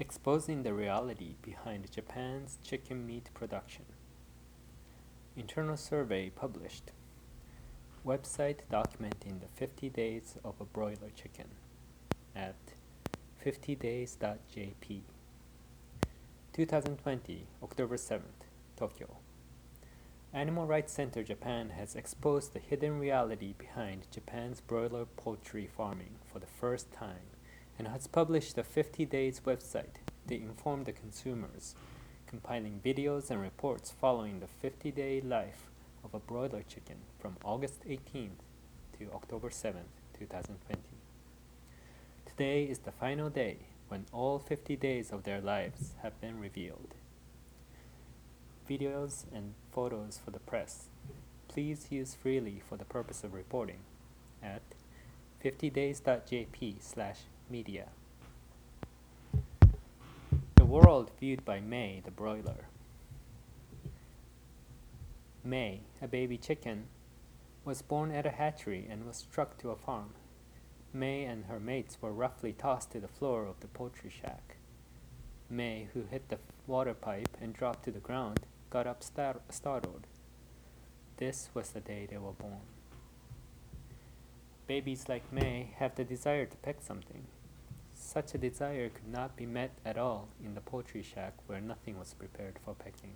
exposing the reality behind Japan's chicken meat production. Internal survey published. Website documenting the 50 days of a broiler chicken at 50days.jp. 2020, October 7th, Tokyo. Animal Rights Center Japan has exposed the hidden reality behind Japan's broiler poultry farming for the first time and has published a 50 days website to inform the consumers, compiling videos and reports following the 50 day life of a broiler chicken from August 18th to October 7th, 2020. Today is the final day when all 50 days of their lives have been revealed. Videos and photos for the press. Please use freely for the purpose of reporting at 50days.jp slash media. The world viewed by May the broiler. May, a baby chicken, was born at a hatchery and was struck to a farm. May and her mates were roughly tossed to the floor of the poultry shack. May, who hit the water pipe and dropped to the ground, got up star- startled. This was the day they were born. Babies like May have the desire to peck something. Such a desire could not be met at all in the poultry shack where nothing was prepared for pecking.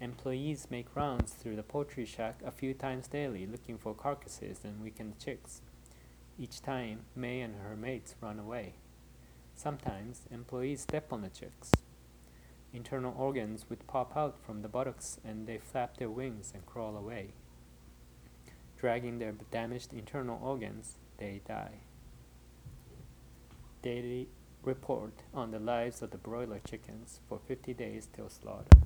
Employees make rounds through the poultry shack a few times daily looking for carcasses and weakened chicks. Each time, May and her mates run away. Sometimes, employees step on the chicks. Internal organs would pop out from the buttocks and they flap their wings and crawl away. Dragging their damaged internal organs, they die. Daily report on the lives of the broiler chickens for 50 days till slaughter.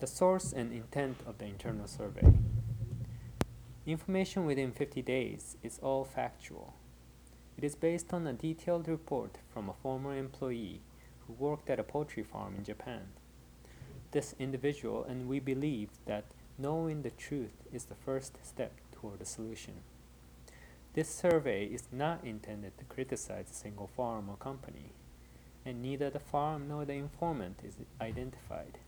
The source and intent of the internal survey. Information within 50 days is all factual. It is based on a detailed report from a former employee who worked at a poultry farm in Japan. This individual and we believe that knowing the truth is the first step toward a solution. This survey is not intended to criticize a single farm or company, and neither the farm nor the informant is identified.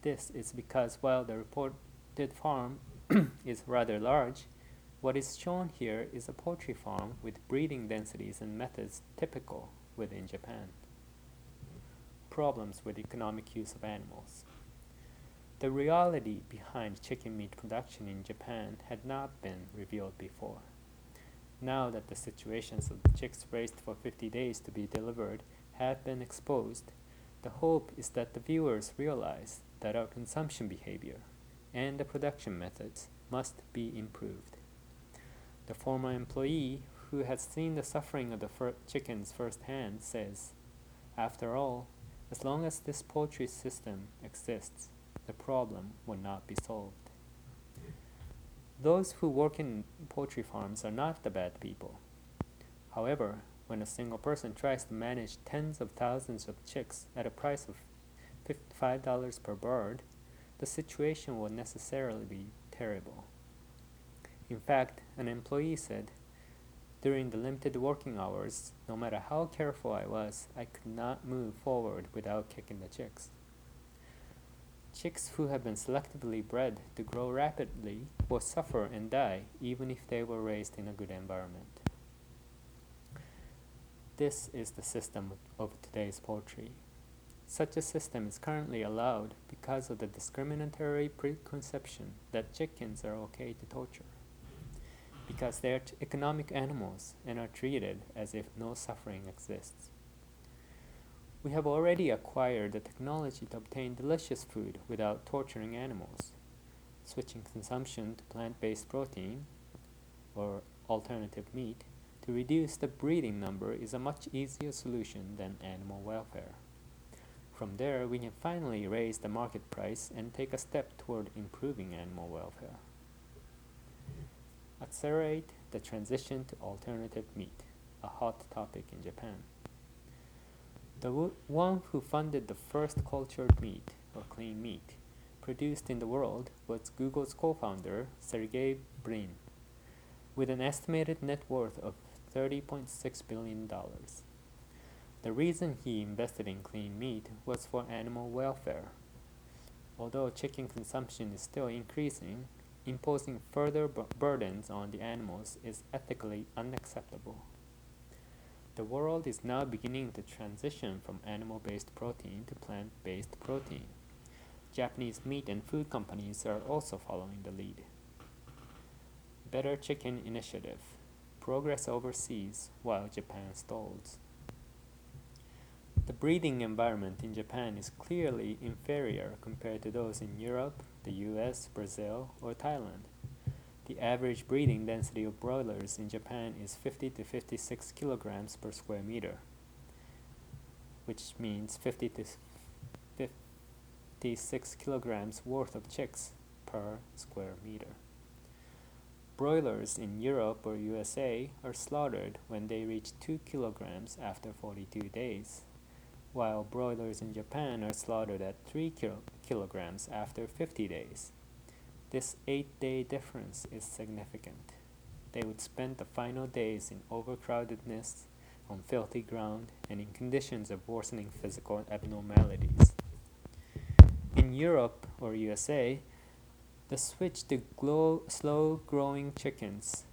This is because while the reported farm is rather large, what is shown here is a poultry farm with breeding densities and methods typical within Japan problems with economic use of animals. The reality behind chicken meat production in Japan had not been revealed before. Now that the situations of the chicks raised for 50 days to be delivered have been exposed, the hope is that the viewers realize that our consumption behavior and the production methods must be improved. The former employee who has seen the suffering of the fir- chickens firsthand says, After all, as long as this poultry system exists, the problem will not be solved. Those who work in poultry farms are not the bad people. However, when a single person tries to manage tens of thousands of chicks at a price of $55 per bird, the situation will necessarily be terrible. In fact, an employee said, during the limited working hours, no matter how careful I was, I could not move forward without kicking the chicks. Chicks who have been selectively bred to grow rapidly will suffer and die even if they were raised in a good environment. This is the system of today's poultry. Such a system is currently allowed because of the discriminatory preconception that chickens are okay to torture because they are economic animals and are treated as if no suffering exists. We have already acquired the technology to obtain delicious food without torturing animals. Switching consumption to plant based protein or alternative meat to reduce the breeding number is a much easier solution than animal welfare. From there, we can finally raise the market price and take a step toward improving animal welfare accelerate the transition to alternative meat, a hot topic in Japan. The one who funded the first cultured meat, or clean meat, produced in the world was Google's co founder, Sergey Brin, with an estimated net worth of $30.6 billion. The reason he invested in clean meat was for animal welfare. Although chicken consumption is still increasing, imposing further burdens on the animals is ethically unacceptable. The world is now beginning to transition from animal based protein to plant based protein. Japanese meat and food companies are also following the lead. Better Chicken Initiative Progress overseas while Japan stalls. The breeding environment in Japan is clearly inferior compared to those in Europe, the US, Brazil, or Thailand. The average breeding density of broilers in Japan is 50 to 56 kilograms per square meter, which means 50 to 56 kilograms worth of chicks per square meter. Broilers in Europe or USA are slaughtered when they reach 2 kilograms after 42 days while broilers in Japan are slaughtered at 3 kilo kilograms after 50 days. This 8 day difference is significant. They would spend the final days in overcrowdedness, on filthy ground, and in conditions of worsening physical abnormalities. In Europe or USA, the switch to slow growing chickens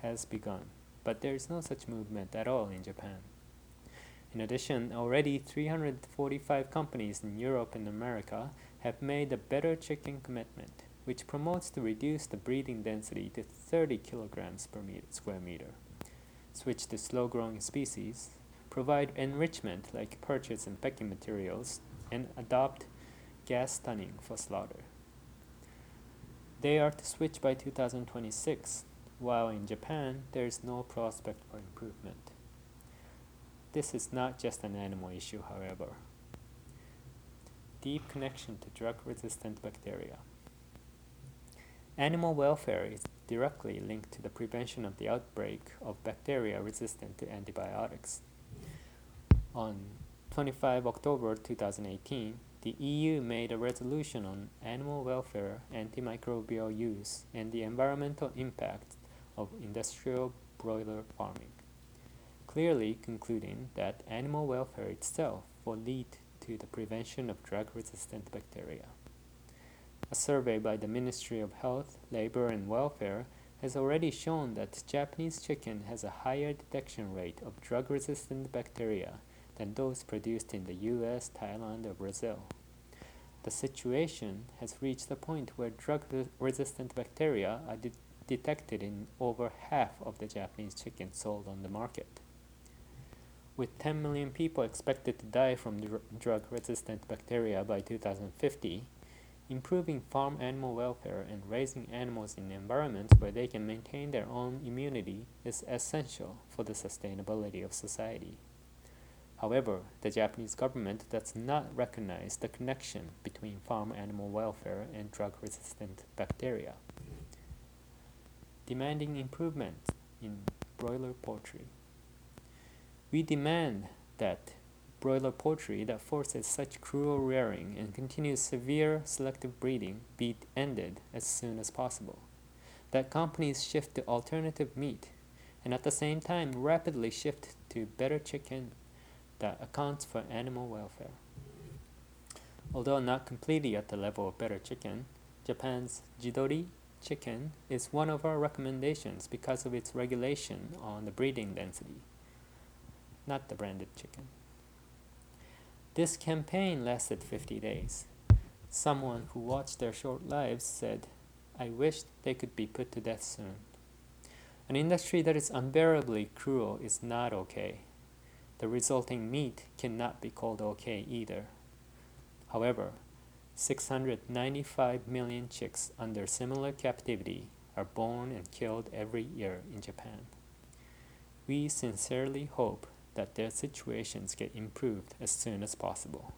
has begun, but there is no such movement at all in Japan. In addition, already 345 companies in Europe and America have made a better chicken commitment, which promotes to reduce the breeding density to 30 kilograms per meter, square meter, switch to slow growing species, provide enrichment like perches and pecking materials, and adopt gas stunning for slaughter. They are to switch by 2026, while in Japan there is no prospect for improvement. This is not just an animal issue, however. Deep connection to drug resistant bacteria. Animal welfare is directly linked to the prevention of the outbreak of bacteria resistant to antibiotics. On 25 October 2018, the EU made a resolution on animal welfare, antimicrobial use, and the environmental impact of industrial broiler farming clearly concluding that animal welfare itself will lead to the prevention of drug resistant bacteria. A survey by the Ministry of Health, Labor and Welfare has already shown that Japanese chicken has a higher detection rate of drug resistant bacteria than those produced in the US, Thailand, or Brazil. The situation has reached a point where drug resistant bacteria are de- detected in over half of the Japanese chicken sold on the market. With 10 million people expected to die from dr- drug resistant bacteria by 2050, improving farm animal welfare and raising animals in environments where they can maintain their own immunity is essential for the sustainability of society. However, the Japanese government does not recognize the connection between farm animal welfare and drug resistant bacteria. Demanding improvement in broiler poultry. We demand that broiler poultry that forces such cruel rearing and continues severe selective breeding be ended as soon as possible. That companies shift to alternative meat and at the same time rapidly shift to better chicken that accounts for animal welfare. Although not completely at the level of better chicken, Japan's Jidori chicken is one of our recommendations because of its regulation on the breeding density not the branded chicken. This campaign lasted 50 days. Someone who watched their short lives said, I wish they could be put to death soon. An industry that is unbearably cruel is not okay. The resulting meat cannot be called okay either. However, 695 million chicks under similar captivity are born and killed every year in Japan. We sincerely hope that their situations get improved as soon as possible.